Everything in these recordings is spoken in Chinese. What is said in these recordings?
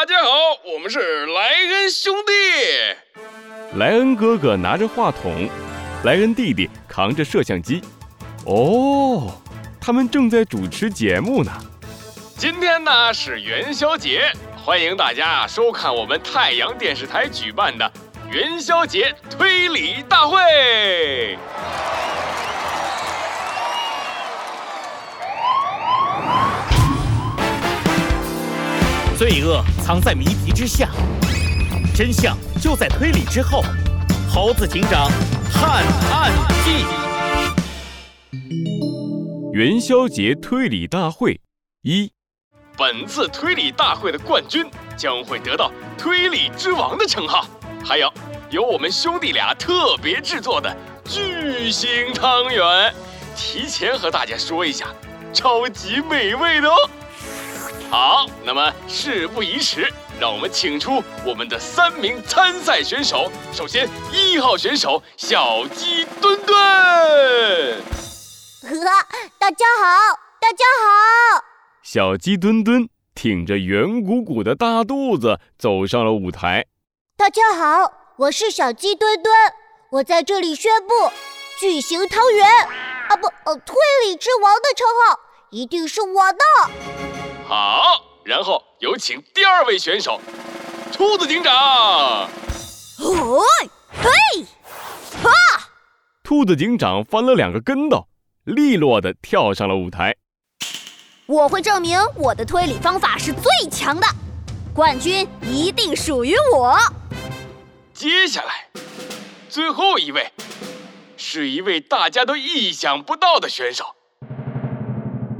大家好，我们是莱恩兄弟。莱恩哥哥拿着话筒，莱恩弟弟扛着摄像机。哦，他们正在主持节目呢。今天呢是元宵节，欢迎大家收看我们太阳电视台举办的元宵节推理大会。罪恶藏在谜题之下，真相就在推理之后。猴子警长探案记：元宵节推理大会一。本次推理大会的冠军将会得到“推理之王”的称号，还有由我们兄弟俩特别制作的巨型汤圆，提前和大家说一下，超级美味的哦。好，那么事不宜迟，让我们请出我们的三名参赛选手。首先，一号选手小鸡墩墩。呵，大家好，大家好。小鸡墩墩挺着圆鼓鼓的大肚子走上了舞台。大家好，我是小鸡墩墩，我在这里宣布，巨型汤圆啊不，呃，推理之王的称号一定是我的。好，然后有请第二位选手，兔子警长。哦，嘿，哈！兔子警长翻了两个跟斗，利落的跳上了舞台。我会证明我的推理方法是最强的，冠军一定属于我。接下来，最后一位，是一位大家都意想不到的选手，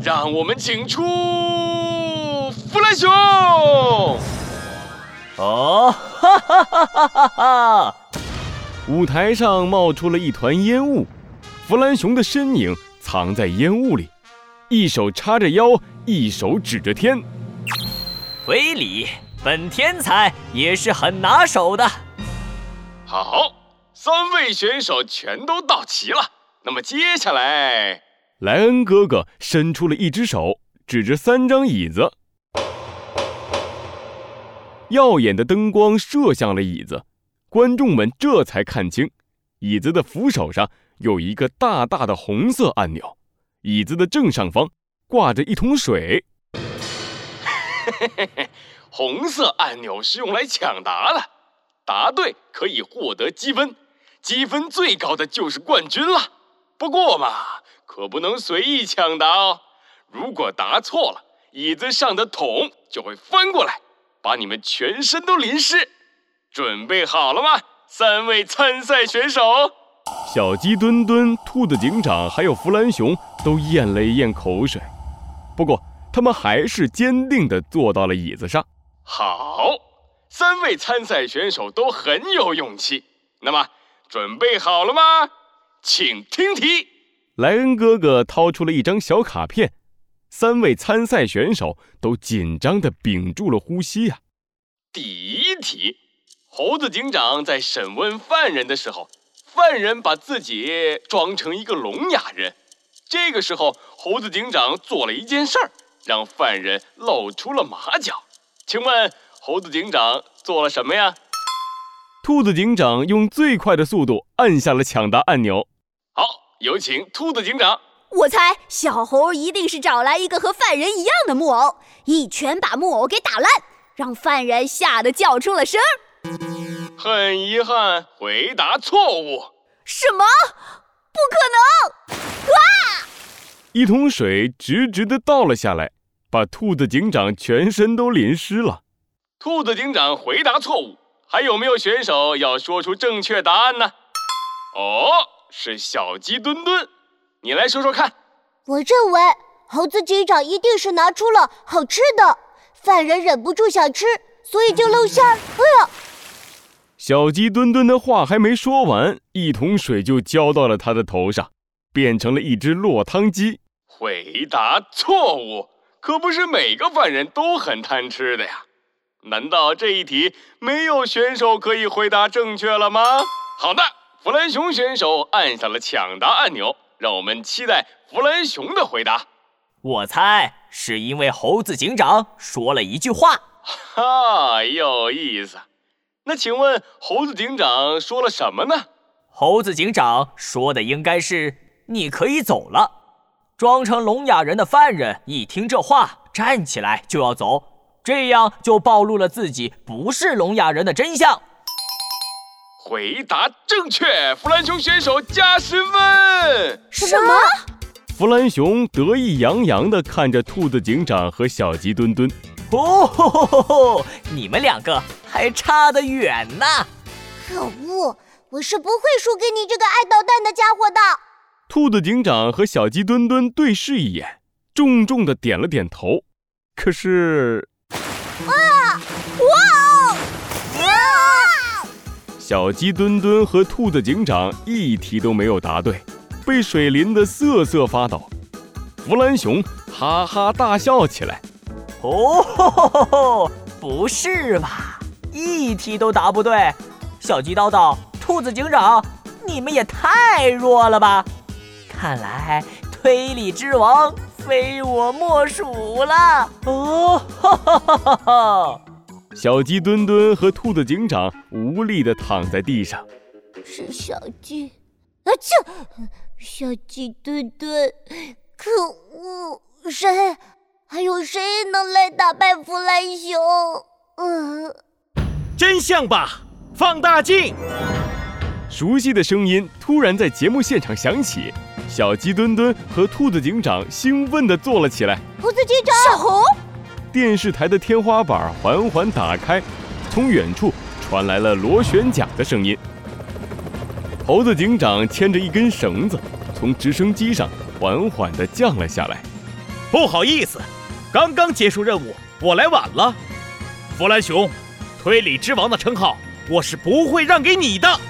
让我们请出。弗兰熊！哦，哈哈哈哈哈哈！舞台上冒出了一团烟雾，弗兰熊的身影藏在烟雾里，一手叉着腰，一手指着天。回礼，本天才也是很拿手的。好，三位选手全都到齐了。那么接下来，莱恩哥哥伸出了一只手，指着三张椅子。耀眼的灯光射向了椅子，观众们这才看清，椅子的扶手上有一个大大的红色按钮，椅子的正上方挂着一桶水。红色按钮是用来抢答的，答对可以获得积分，积分最高的就是冠军了。不过嘛，可不能随意抢答哦，如果答错了，椅子上的桶就会翻过来。把你们全身都淋湿，准备好了吗？三位参赛选手，小鸡墩墩、兔子警长还有弗兰熊都咽了一咽口水，不过他们还是坚定地坐到了椅子上。好，三位参赛选手都很有勇气。那么，准备好了吗？请听题。莱恩哥哥掏出了一张小卡片。三位参赛选手都紧张地屏住了呼吸呀。第一题，猴子警长在审问犯人的时候，犯人把自己装成一个聋哑人。这个时候，猴子警长做了一件事儿，让犯人露出了马脚。请问，猴子警长做了什么呀？兔子警长用最快的速度按下了抢答按钮。好，有请兔子警长。我猜小猴一定是找来一个和犯人一样的木偶，一拳把木偶给打烂，让犯人吓得叫出了声。很遗憾，回答错误。什么？不可能！哇！一桶水直直的倒了下来，把兔子警长全身都淋湿了。兔子警长回答错误。还有没有选手要说出正确答案呢？哦，是小鸡墩墩。你来说说看。我认为猴子警长一定是拿出了好吃的，犯人忍不住想吃，所以就露馅。哎呀！小鸡墩墩的话还没说完，一桶水就浇到了他的头上，变成了一只落汤鸡。回答错误，可不是每个犯人都很贪吃的呀。难道这一题没有选手可以回答正确了吗？好的，弗兰熊选手按下了抢答按钮。让我们期待弗兰熊的回答。我猜是因为猴子警长说了一句话：“哈，有意思。那请问猴子警长说了什么呢？猴子警长说的应该是你可以走了。装成聋哑人的犯人一听这话，站起来就要走，这样就暴露了自己不是聋哑人的真相。回答正确，弗兰熊选手加十分。什么？弗兰熊得意洋洋地看着兔子警长和小鸡墩墩。哦吼吼吼吼！你们两个还差得远呢。可恶，我是不会输给你这个爱捣蛋的家伙的。兔子警长和小鸡墩墩对视一眼，重重的点了点头。可是，哇哇哇！小鸡墩墩和兔子警长一题都没有答对，被水淋得瑟瑟发抖。弗兰熊哈哈大笑起来。哦吼吼吼吼！不是吧？一题都答不对，小鸡叨叨、兔子警长，你们也太弱了吧！看来推理之王非我莫属了。哦，哈哈哈哈哈！小鸡墩墩和兔子警长无力地躺在地上。是小鸡，啊这！小鸡墩墩，可恶！谁？还有谁能来打败弗兰熊？嗯，真相吧，放大镜。熟悉的声音突然在节目现场响起。小鸡墩墩和兔子警长兴奋地坐了起来。兔子警长，小猴。电视台的天花板缓缓打开，从远处传来了螺旋桨的声音。猴子警长牵着一根绳子，从直升机上缓缓地降了下来。不好意思，刚刚结束任务，我来晚了。弗兰熊，推理之王的称号，我是不会让给你的。